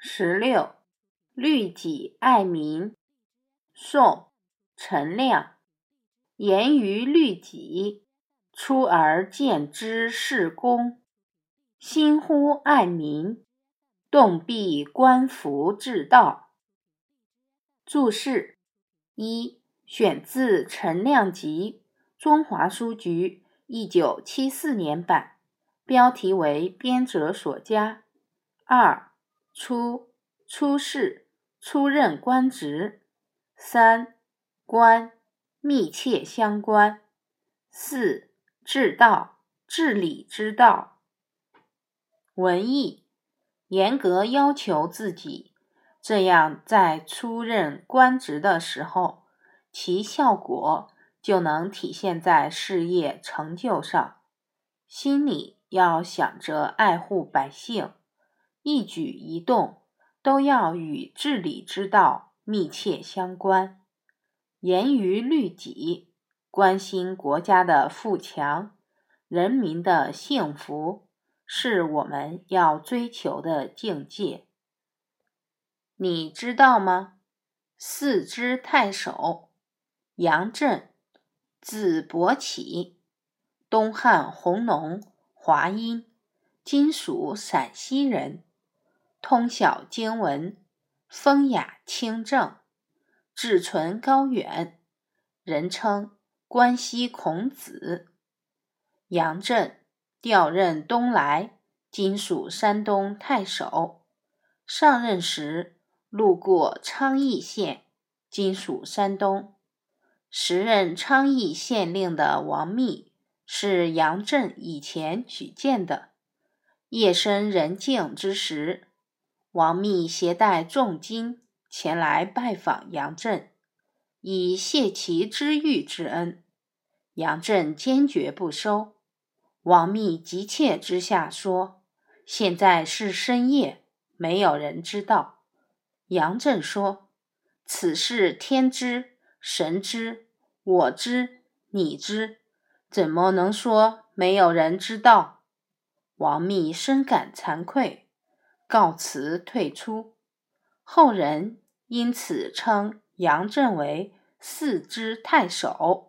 十六，律己爱民。宋·陈亮。严于律己，出而见之是公。心乎爱民，动必观夫治道。注释一：选自《陈亮集》，中华书局一九七四年版，标题为编者所加。二。出出仕，出任官职。三官密切相关。四治道治理之道。文艺严格要求自己，这样在出任官职的时候，其效果就能体现在事业成就上。心里要想着爱护百姓。一举一动都要与治理之道密切相关，严于律己，关心国家的富强、人民的幸福，是我们要追求的境界。你知道吗？四支太守杨震，字伯起，东汉弘农华阴（今属陕西）人。通晓经文，风雅清正，志存高远，人称关西孔子。杨震调任东莱（今属山东）太守，上任时路过昌邑县（今属山东），时任昌邑县令的王密是杨震以前举荐的。夜深人静之时。王密携带重金前来拜访杨震，以谢其知遇之恩。杨震坚决不收。王密急切之下说：“现在是深夜，没有人知道。”杨震说：“此事天知，神知，我知，你知，怎么能说没有人知道？”王密深感惭愧。告辞退出，后人因此称杨震为四之太守。